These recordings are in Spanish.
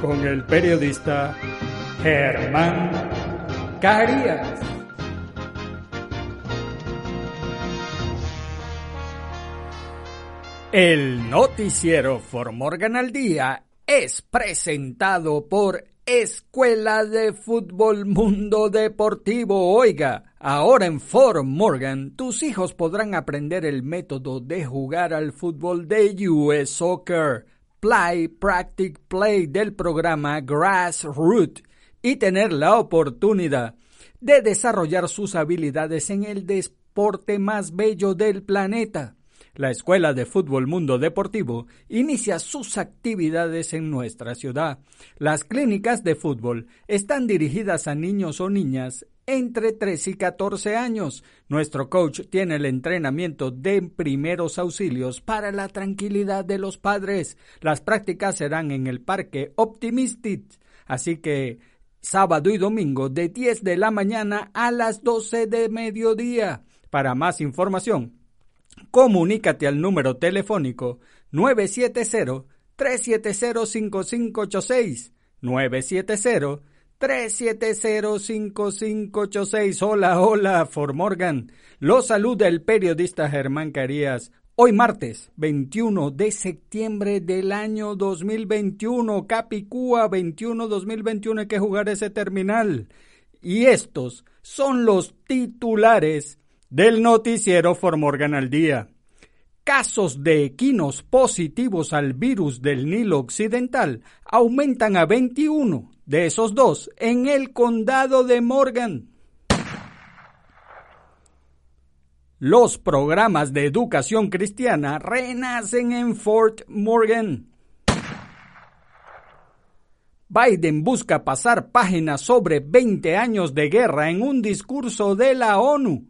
con el periodista Germán Carías. El noticiero For Morgan al Día es presentado por Escuela de Fútbol Mundo Deportivo. Oiga, ahora en Fort Morgan, tus hijos podrán aprender el método de jugar al fútbol de US Soccer, Play, Practice, Play del programa Grassroot y tener la oportunidad de desarrollar sus habilidades en el deporte más bello del planeta. La Escuela de Fútbol Mundo Deportivo inicia sus actividades en nuestra ciudad. Las clínicas de fútbol están dirigidas a niños o niñas entre 3 y 14 años. Nuestro coach tiene el entrenamiento de primeros auxilios para la tranquilidad de los padres. Las prácticas serán en el Parque Optimistic, así que sábado y domingo de 10 de la mañana a las 12 de mediodía. Para más información, Comunícate al número telefónico 970-370-5586. 970-370-5586. Hola, hola, For Morgan. Lo saluda el periodista Germán Carías. Hoy martes 21 de septiembre del año 2021, Capicúa 21-2021, hay que jugar ese terminal. Y estos son los titulares del noticiero Formorgan al día. Casos de equinos positivos al virus del Nilo Occidental aumentan a 21, de esos dos en el condado de Morgan. Los programas de educación cristiana renacen en Fort Morgan. Biden busca pasar páginas sobre 20 años de guerra en un discurso de la ONU.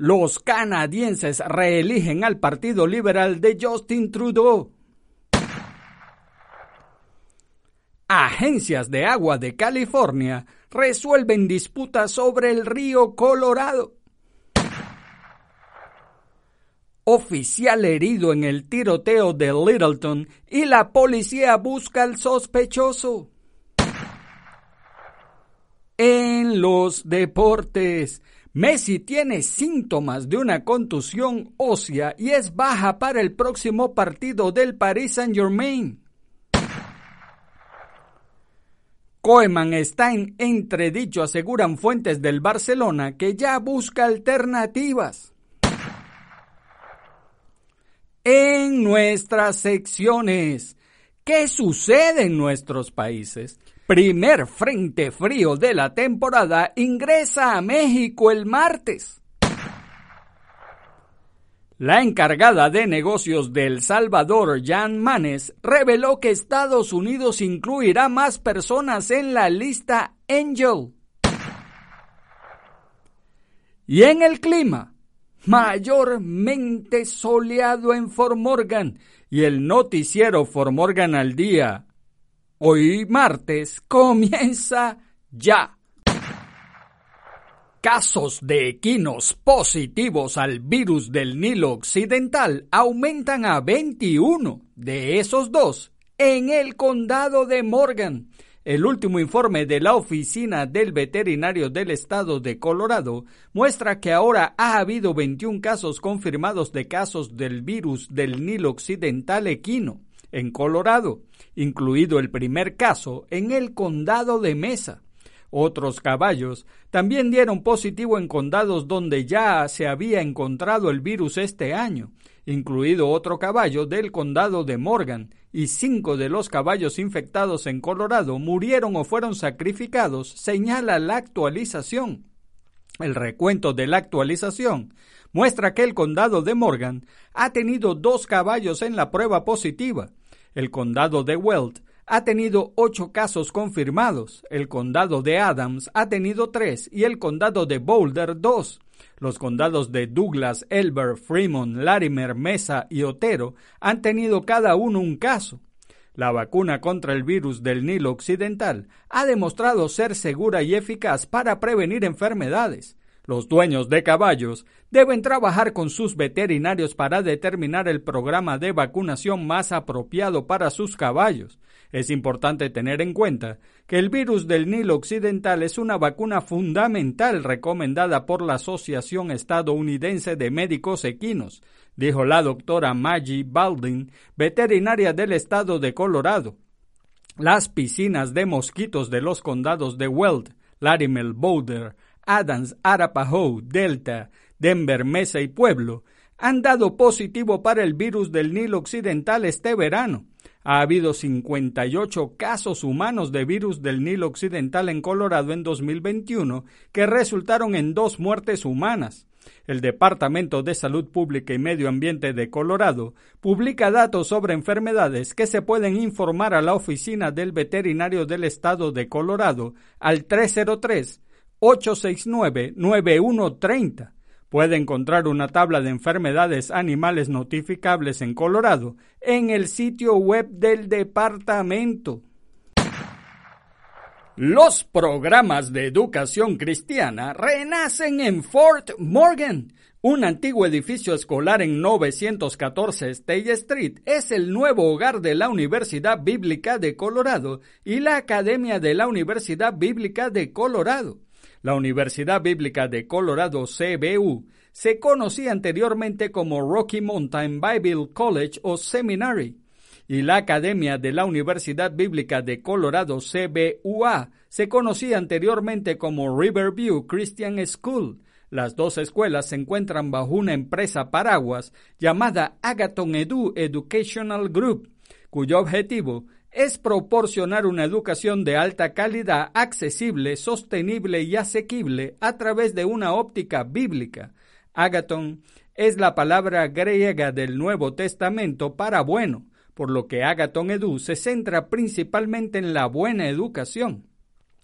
Los canadienses reeligen al Partido Liberal de Justin Trudeau. Agencias de agua de California resuelven disputas sobre el río Colorado. Oficial herido en el tiroteo de Littleton y la policía busca al sospechoso. En los deportes, Messi tiene síntomas de una contusión ósea y es baja para el próximo partido del Paris Saint-Germain. Koeman está en entredicho, aseguran fuentes del Barcelona, que ya busca alternativas. En nuestras secciones, ¿qué sucede en nuestros países? Primer frente frío de la temporada ingresa a México el martes. La encargada de negocios de El Salvador, Jan Manes, reveló que Estados Unidos incluirá más personas en la lista Angel. Y en el clima, mayormente soleado en Fort Morgan y el noticiero Fort Morgan al día. Hoy martes comienza ya. Casos de equinos positivos al virus del Nilo Occidental aumentan a 21, de esos dos, en el condado de Morgan. El último informe de la Oficina del Veterinario del Estado de Colorado muestra que ahora ha habido 21 casos confirmados de casos del virus del Nilo Occidental equino en Colorado, incluido el primer caso en el condado de Mesa. Otros caballos también dieron positivo en condados donde ya se había encontrado el virus este año, incluido otro caballo del condado de Morgan, y cinco de los caballos infectados en Colorado murieron o fueron sacrificados, señala la actualización. El recuento de la actualización muestra que el condado de Morgan ha tenido dos caballos en la prueba positiva. El condado de Weld ha tenido ocho casos confirmados, el condado de Adams ha tenido tres y el condado de Boulder dos. Los condados de Douglas, Elber, Fremont, Larimer, Mesa y Otero han tenido cada uno un caso. La vacuna contra el virus del Nilo Occidental ha demostrado ser segura y eficaz para prevenir enfermedades. Los dueños de caballos deben trabajar con sus veterinarios para determinar el programa de vacunación más apropiado para sus caballos. Es importante tener en cuenta que el virus del Nilo Occidental es una vacuna fundamental recomendada por la Asociación Estadounidense de Médicos Equinos, dijo la doctora Maggie Baldwin, veterinaria del estado de Colorado. Las piscinas de mosquitos de los condados de Weld, Larimer, Boulder, Adams, Arapahoe, Delta, Denver, Mesa y Pueblo han dado positivo para el virus del Nilo Occidental este verano. Ha habido 58 casos humanos de virus del Nilo Occidental en Colorado en 2021 que resultaron en dos muertes humanas. El Departamento de Salud Pública y Medio Ambiente de Colorado publica datos sobre enfermedades que se pueden informar a la Oficina del Veterinario del Estado de Colorado al 303 869 9130 Puede encontrar una tabla de enfermedades animales notificables en Colorado en el sitio web del departamento. Los programas de educación cristiana renacen en Fort Morgan. Un antiguo edificio escolar en 914 State Street es el nuevo hogar de la Universidad Bíblica de Colorado y la Academia de la Universidad Bíblica de Colorado. La Universidad Bíblica de Colorado CBU se conocía anteriormente como Rocky Mountain Bible College o Seminary y la Academia de la Universidad Bíblica de Colorado CBUA se conocía anteriormente como Riverview Christian School. Las dos escuelas se encuentran bajo una empresa paraguas llamada Agaton Edu Educational Group, cuyo objetivo es proporcionar una educación de alta calidad, accesible, sostenible y asequible a través de una óptica bíblica. Agaton es la palabra griega del Nuevo Testamento para bueno, por lo que Agaton Edu se centra principalmente en la buena educación.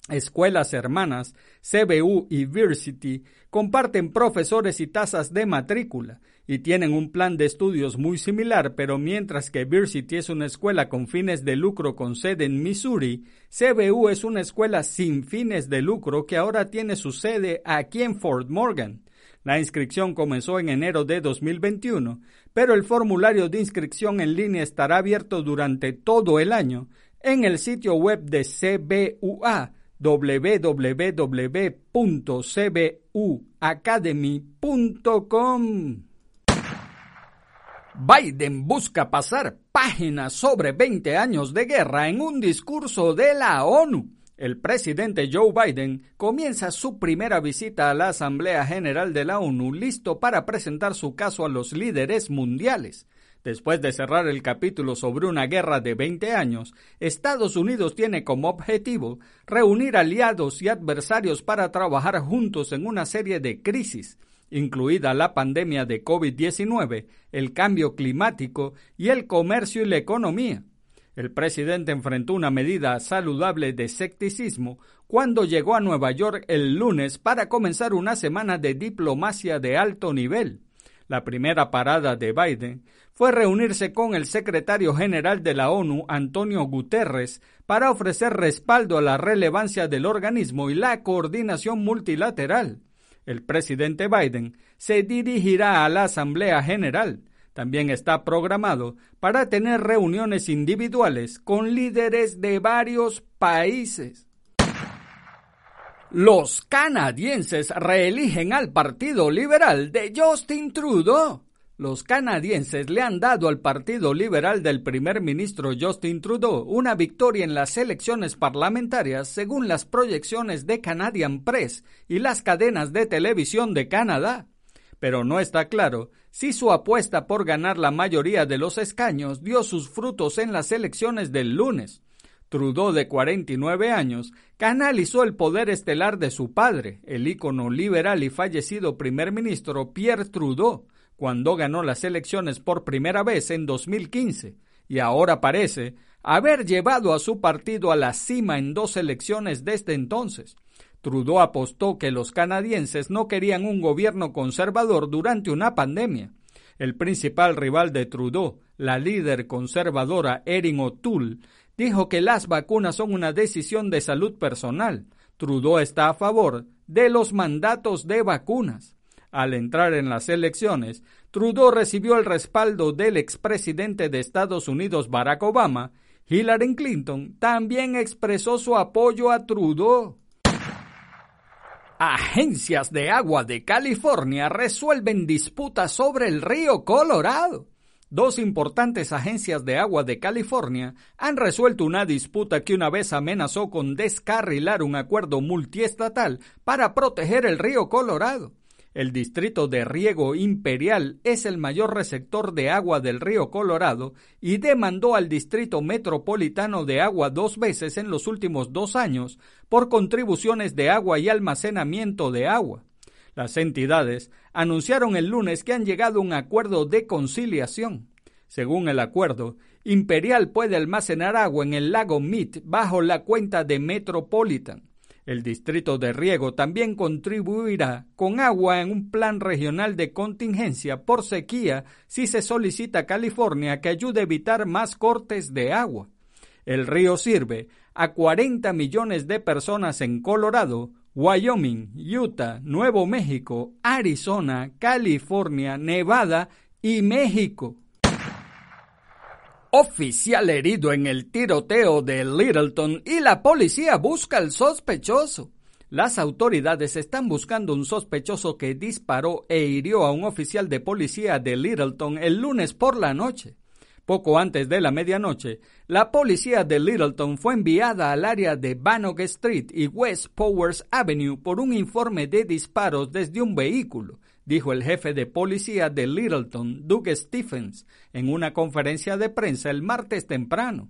Escuelas hermanas, CBU y Versity comparten profesores y tasas de matrícula y tienen un plan de estudios muy similar, pero mientras que Versity es una escuela con fines de lucro con sede en Missouri, CBU es una escuela sin fines de lucro que ahora tiene su sede aquí en Fort Morgan. La inscripción comenzó en enero de 2021, pero el formulario de inscripción en línea estará abierto durante todo el año en el sitio web de CBUA www.cbuacademy.com. Biden busca pasar páginas sobre 20 años de guerra en un discurso de la ONU. El presidente Joe Biden comienza su primera visita a la Asamblea General de la ONU listo para presentar su caso a los líderes mundiales. Después de cerrar el capítulo sobre una guerra de 20 años, Estados Unidos tiene como objetivo reunir aliados y adversarios para trabajar juntos en una serie de crisis, incluida la pandemia de COVID-19, el cambio climático y el comercio y la economía. El presidente enfrentó una medida saludable de escepticismo cuando llegó a Nueva York el lunes para comenzar una semana de diplomacia de alto nivel. La primera parada de Biden fue reunirse con el secretario general de la ONU, Antonio Guterres, para ofrecer respaldo a la relevancia del organismo y la coordinación multilateral. El presidente Biden se dirigirá a la Asamblea General. También está programado para tener reuniones individuales con líderes de varios países. Los canadienses reeligen al Partido Liberal de Justin Trudeau. Los canadienses le han dado al Partido Liberal del primer ministro Justin Trudeau una victoria en las elecciones parlamentarias según las proyecciones de Canadian Press y las cadenas de televisión de Canadá. Pero no está claro si su apuesta por ganar la mayoría de los escaños dio sus frutos en las elecciones del lunes. Trudeau, de 49 años, canalizó el poder estelar de su padre, el ícono liberal y fallecido primer ministro Pierre Trudeau, cuando ganó las elecciones por primera vez en 2015, y ahora parece haber llevado a su partido a la cima en dos elecciones desde entonces. Trudeau apostó que los canadienses no querían un gobierno conservador durante una pandemia. El principal rival de Trudeau, la líder conservadora Erin O'Toole, dijo que las vacunas son una decisión de salud personal. Trudeau está a favor de los mandatos de vacunas. Al entrar en las elecciones, Trudeau recibió el respaldo del expresidente de Estados Unidos Barack Obama. Hillary Clinton también expresó su apoyo a Trudeau. Agencias de agua de California resuelven disputas sobre el río Colorado. Dos importantes agencias de agua de California han resuelto una disputa que una vez amenazó con descarrilar un acuerdo multiestatal para proteger el río Colorado. El distrito de riego imperial es el mayor receptor de agua del río Colorado y demandó al distrito metropolitano de agua dos veces en los últimos dos años por contribuciones de agua y almacenamiento de agua. Las entidades anunciaron el lunes que han llegado a un acuerdo de conciliación. Según el acuerdo, Imperial puede almacenar agua en el lago Mead bajo la cuenta de Metropolitan. El distrito de riego también contribuirá con agua en un plan regional de contingencia por sequía si se solicita a California que ayude a evitar más cortes de agua. El río sirve a 40 millones de personas en Colorado, Wyoming, Utah, Nuevo México, Arizona, California, Nevada y México. Oficial herido en el tiroteo de Littleton y la policía busca al sospechoso. Las autoridades están buscando un sospechoso que disparó e hirió a un oficial de policía de Littleton el lunes por la noche. Poco antes de la medianoche, la policía de Littleton fue enviada al área de Bannock Street y West Powers Avenue por un informe de disparos desde un vehículo, dijo el jefe de policía de Littleton, Doug Stephens, en una conferencia de prensa el martes temprano.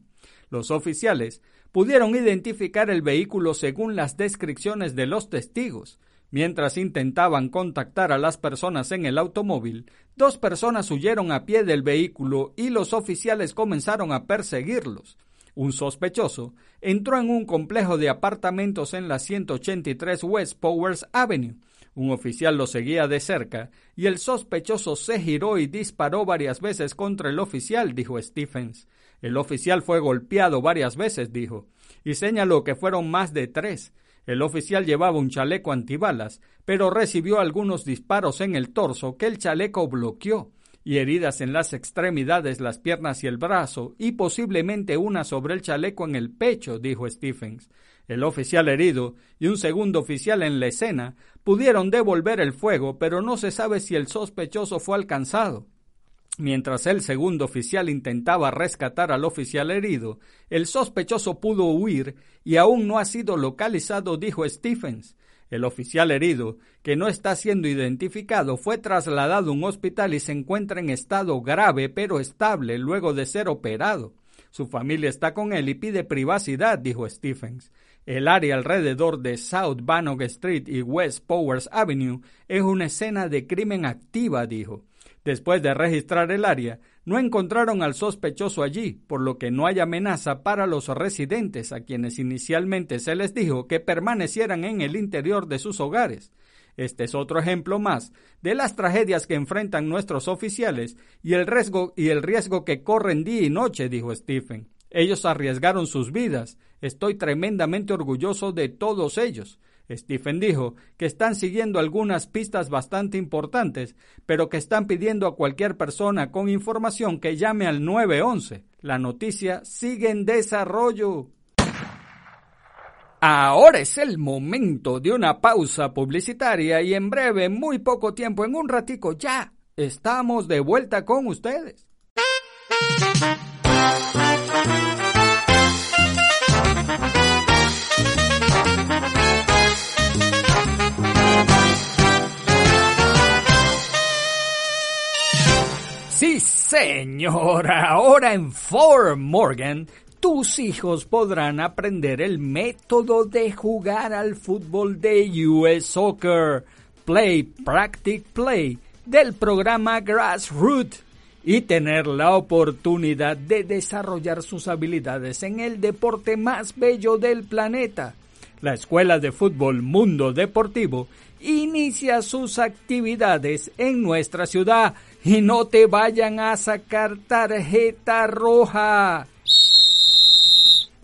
Los oficiales pudieron identificar el vehículo según las descripciones de los testigos, Mientras intentaban contactar a las personas en el automóvil, dos personas huyeron a pie del vehículo y los oficiales comenzaron a perseguirlos. Un sospechoso entró en un complejo de apartamentos en la 183 West Powers Avenue. Un oficial lo seguía de cerca y el sospechoso se giró y disparó varias veces contra el oficial, dijo Stephens. El oficial fue golpeado varias veces, dijo, y señaló que fueron más de tres. El oficial llevaba un chaleco antibalas, pero recibió algunos disparos en el torso que el chaleco bloqueó, y heridas en las extremidades, las piernas y el brazo, y posiblemente una sobre el chaleco en el pecho, dijo Stephens. El oficial herido y un segundo oficial en la escena pudieron devolver el fuego, pero no se sabe si el sospechoso fue alcanzado. Mientras el segundo oficial intentaba rescatar al oficial herido, el sospechoso pudo huir y aún no ha sido localizado, dijo Stephens. El oficial herido, que no está siendo identificado, fue trasladado a un hospital y se encuentra en estado grave pero estable luego de ser operado. Su familia está con él y pide privacidad, dijo Stephens. El área alrededor de South Bannock Street y West Powers Avenue es una escena de crimen activa, dijo. Después de registrar el área, no encontraron al sospechoso allí, por lo que no hay amenaza para los residentes a quienes inicialmente se les dijo que permanecieran en el interior de sus hogares. Este es otro ejemplo más de las tragedias que enfrentan nuestros oficiales y el riesgo, y el riesgo que corren día y noche, dijo Stephen. Ellos arriesgaron sus vidas. Estoy tremendamente orgulloso de todos ellos. Stephen dijo que están siguiendo algunas pistas bastante importantes, pero que están pidiendo a cualquier persona con información que llame al 911. La noticia sigue en desarrollo. Ahora es el momento de una pausa publicitaria y en breve, muy poco tiempo, en un ratico ya, estamos de vuelta con ustedes. Sí, señora, ahora en Fort Morgan tus hijos podrán aprender el método de jugar al fútbol de US Soccer, Play, Practice, Play, del programa Grassroots y tener la oportunidad de desarrollar sus habilidades en el deporte más bello del planeta. La Escuela de Fútbol Mundo Deportivo inicia sus actividades en nuestra ciudad y no te vayan a sacar tarjeta roja.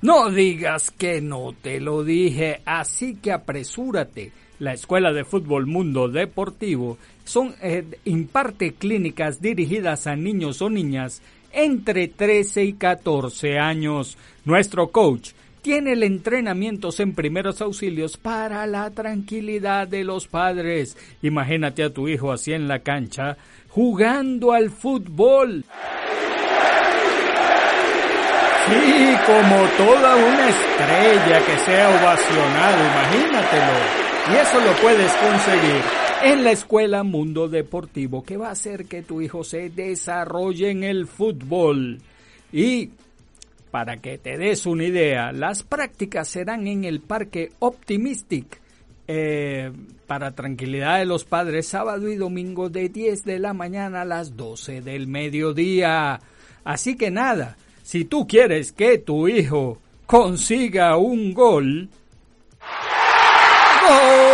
No digas que no te lo dije, así que apresúrate. La Escuela de Fútbol Mundo Deportivo son, eh, imparte clínicas dirigidas a niños o niñas entre 13 y 14 años. Nuestro coach tiene el entrenamientos en primeros auxilios para la tranquilidad de los padres. Imagínate a tu hijo así en la cancha, jugando al fútbol. Sí, como toda una estrella que sea ovacionado, imagínatelo. Y eso lo puedes conseguir en la Escuela Mundo Deportivo, que va a hacer que tu hijo se desarrolle en el fútbol. Y para que te des una idea, las prácticas serán en el Parque Optimistic. Eh, para tranquilidad de los padres, sábado y domingo de 10 de la mañana a las 12 del mediodía. Así que nada, si tú quieres que tu hijo consiga un gol, ¡Gol!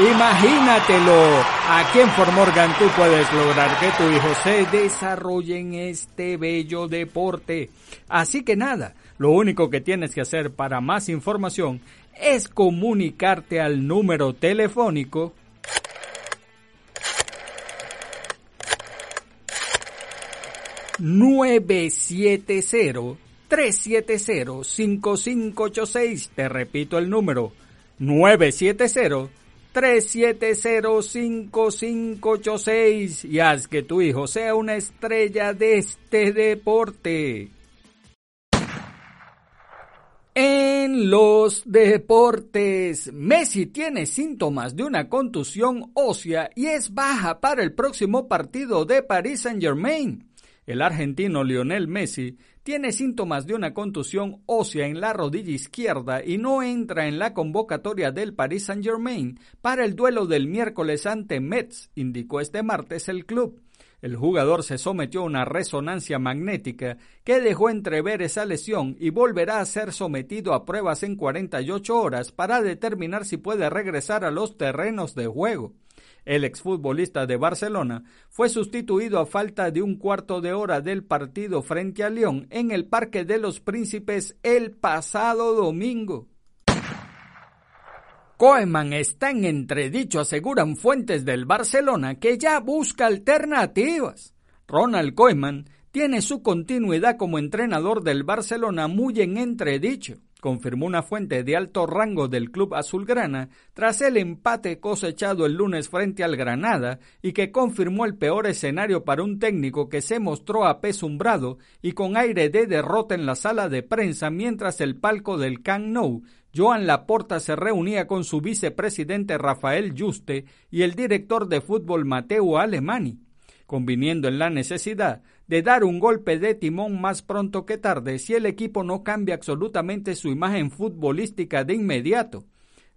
Imagínatelo. Aquí en Fort Morgan tú puedes lograr que tu hijo se desarrolle en este bello deporte. Así que nada, lo único que tienes que hacer para más información es comunicarte al número telefónico 970-370-5586. Te repito el número. 970-370-5586. Y haz que tu hijo sea una estrella de este deporte. En los deportes, Messi tiene síntomas de una contusión ósea y es baja para el próximo partido de Paris Saint-Germain. El argentino Lionel Messi tiene síntomas de una contusión ósea en la rodilla izquierda y no entra en la convocatoria del Paris Saint-Germain para el duelo del miércoles ante Metz, indicó este martes el club. El jugador se sometió a una resonancia magnética que dejó entrever esa lesión y volverá a ser sometido a pruebas en 48 horas para determinar si puede regresar a los terrenos de juego. El exfutbolista de Barcelona fue sustituido a falta de un cuarto de hora del partido frente a León en el Parque de los Príncipes el pasado domingo. Koeman está en entredicho, aseguran fuentes del Barcelona, que ya busca alternativas. Ronald Koeman tiene su continuidad como entrenador del Barcelona muy en entredicho confirmó una fuente de alto rango del club azulgrana tras el empate cosechado el lunes frente al Granada y que confirmó el peor escenario para un técnico que se mostró apesumbrado y con aire de derrota en la sala de prensa mientras el palco del Camp Nou Joan Laporta se reunía con su vicepresidente Rafael Juste y el director de fútbol Mateo Alemani conviniendo en la necesidad de dar un golpe de timón más pronto que tarde si el equipo no cambia absolutamente su imagen futbolística de inmediato.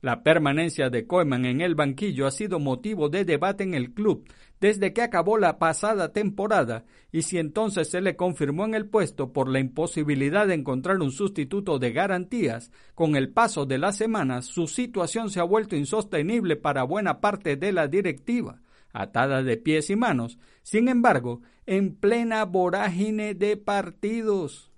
La permanencia de Koeman en el banquillo ha sido motivo de debate en el club desde que acabó la pasada temporada y si entonces se le confirmó en el puesto por la imposibilidad de encontrar un sustituto de garantías, con el paso de las semanas su situación se ha vuelto insostenible para buena parte de la directiva, atada de pies y manos, sin embargo, en plena vorágine de partidos.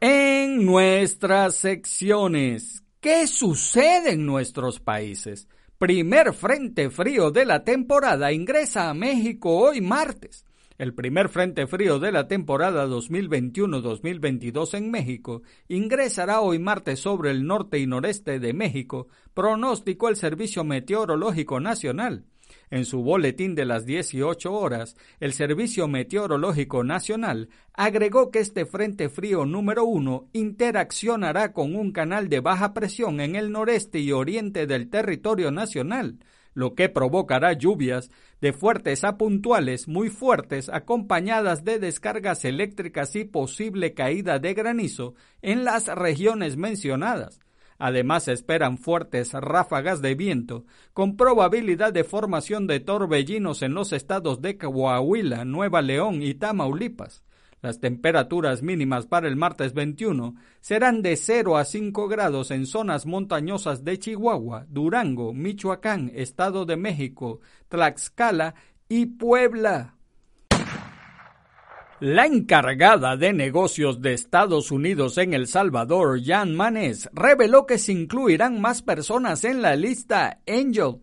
En nuestras secciones, ¿Qué sucede en nuestros países? Primer frente frío de la temporada ingresa a México hoy martes. El primer frente frío de la temporada 2021-2022 en México ingresará hoy martes sobre el norte y noreste de México, pronóstico el Servicio Meteorológico Nacional. En su boletín de las 18 horas, el Servicio Meteorológico Nacional agregó que este Frente Frío número 1 interaccionará con un canal de baja presión en el noreste y oriente del territorio nacional, lo que provocará lluvias de fuertes a puntuales muy fuertes acompañadas de descargas eléctricas y posible caída de granizo en las regiones mencionadas. Además, se esperan fuertes ráfagas de viento, con probabilidad de formación de torbellinos en los estados de Coahuila, Nueva León y Tamaulipas. Las temperaturas mínimas para el martes 21 serán de 0 a 5 grados en zonas montañosas de Chihuahua, Durango, Michoacán, Estado de México, Tlaxcala y Puebla. La encargada de negocios de Estados Unidos en El Salvador, Jan Manes, reveló que se incluirán más personas en la lista Angel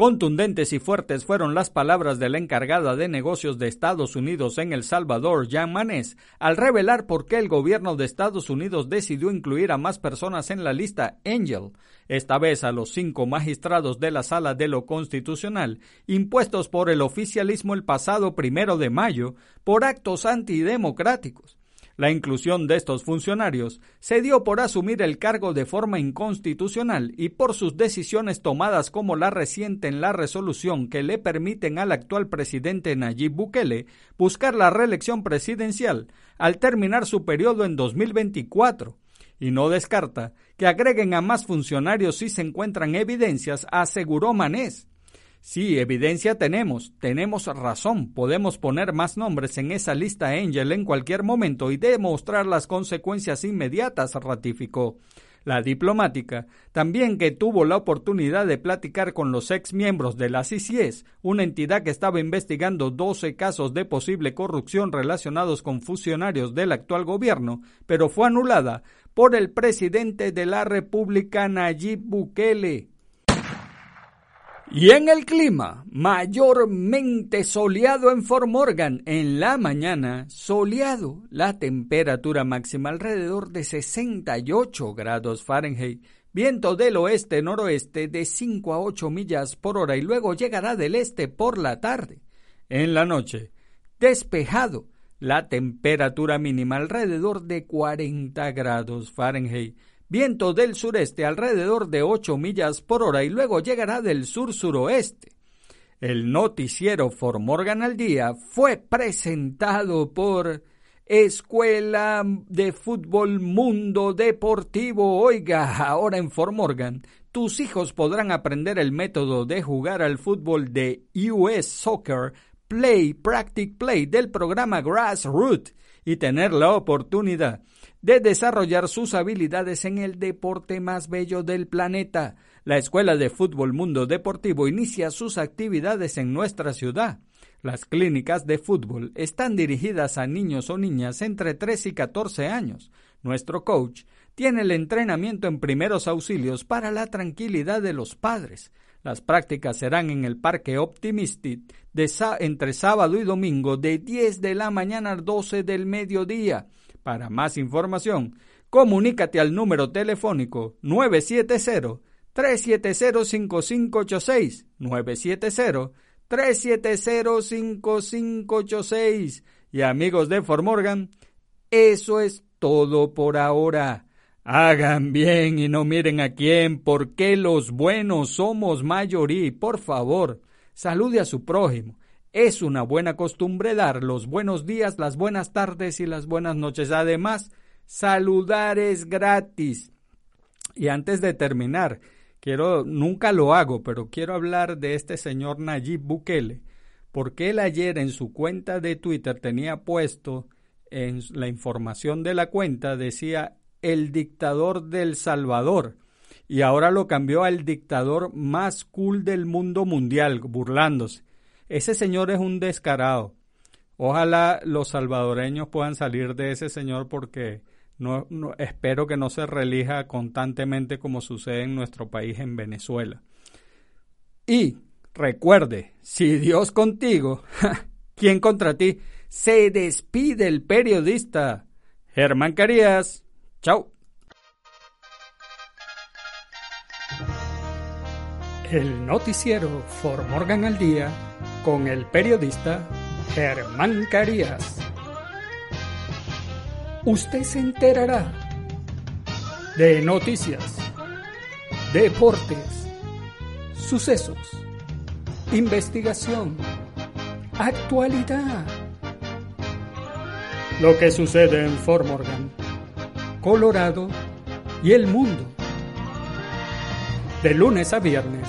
Contundentes y fuertes fueron las palabras de la encargada de negocios de Estados Unidos en El Salvador, Jan Manés, al revelar por qué el gobierno de Estados Unidos decidió incluir a más personas en la lista Angel, esta vez a los cinco magistrados de la Sala de lo Constitucional, impuestos por el oficialismo el pasado primero de mayo por actos antidemocráticos. La inclusión de estos funcionarios se dio por asumir el cargo de forma inconstitucional y por sus decisiones tomadas como la reciente en la resolución que le permiten al actual presidente Nayib Bukele buscar la reelección presidencial al terminar su periodo en 2024 y no descarta que agreguen a más funcionarios si se encuentran evidencias, aseguró Manés. Sí, evidencia tenemos, tenemos razón, podemos poner más nombres en esa lista Angel en cualquier momento y demostrar las consecuencias inmediatas, ratificó. La diplomática, también que tuvo la oportunidad de platicar con los ex miembros de la CICIES, una entidad que estaba investigando 12 casos de posible corrupción relacionados con funcionarios del actual gobierno, pero fue anulada por el presidente de la República Nayib Bukele. Y en el clima, mayormente soleado en Fort Morgan. En la mañana, soleado. La temperatura máxima alrededor de 68 grados Fahrenheit. Viento del oeste-noroeste de 5 a 8 millas por hora y luego llegará del este por la tarde. En la noche, despejado. La temperatura mínima alrededor de 40 grados Fahrenheit viento del sureste alrededor de 8 millas por hora y luego llegará del sur-suroeste. El noticiero For Morgan al día fue presentado por Escuela de Fútbol Mundo Deportivo. Oiga, ahora en For Morgan, tus hijos podrán aprender el método de jugar al fútbol de US Soccer Play Practice Play del programa Grassroot y tener la oportunidad de desarrollar sus habilidades en el deporte más bello del planeta. La Escuela de Fútbol Mundo Deportivo inicia sus actividades en nuestra ciudad. Las clínicas de fútbol están dirigidas a niños o niñas entre 3 y 14 años. Nuestro coach tiene el entrenamiento en primeros auxilios para la tranquilidad de los padres. Las prácticas serán en el Parque Optimistic de entre sábado y domingo de 10 de la mañana a 12 del mediodía. Para más información, comunícate al número telefónico 970-370-5586, 970-370-5586. Y amigos de Formorgan, eso es todo por ahora. Hagan bien y no miren a quién, porque los buenos somos mayoría. Por favor, salude a su prójimo es una buena costumbre dar los buenos días, las buenas tardes y las buenas noches. Además, saludar es gratis. Y antes de terminar, quiero, nunca lo hago, pero quiero hablar de este señor Nayib Bukele, porque él ayer en su cuenta de Twitter tenía puesto en la información de la cuenta, decía el dictador del Salvador, y ahora lo cambió al dictador más cool del mundo mundial, burlándose. Ese señor es un descarado. Ojalá los salvadoreños puedan salir de ese señor porque no, espero que no se relija constantemente como sucede en nuestro país en Venezuela. Y recuerde, si Dios contigo, ¿quién contra ti? Se despide el periodista Germán Carías. Chao. El noticiero For Morgan al Día con el periodista Germán Carías. Usted se enterará de noticias, deportes, sucesos, investigación, actualidad. Lo que sucede en Fort Morgan, Colorado y el mundo. De lunes a viernes,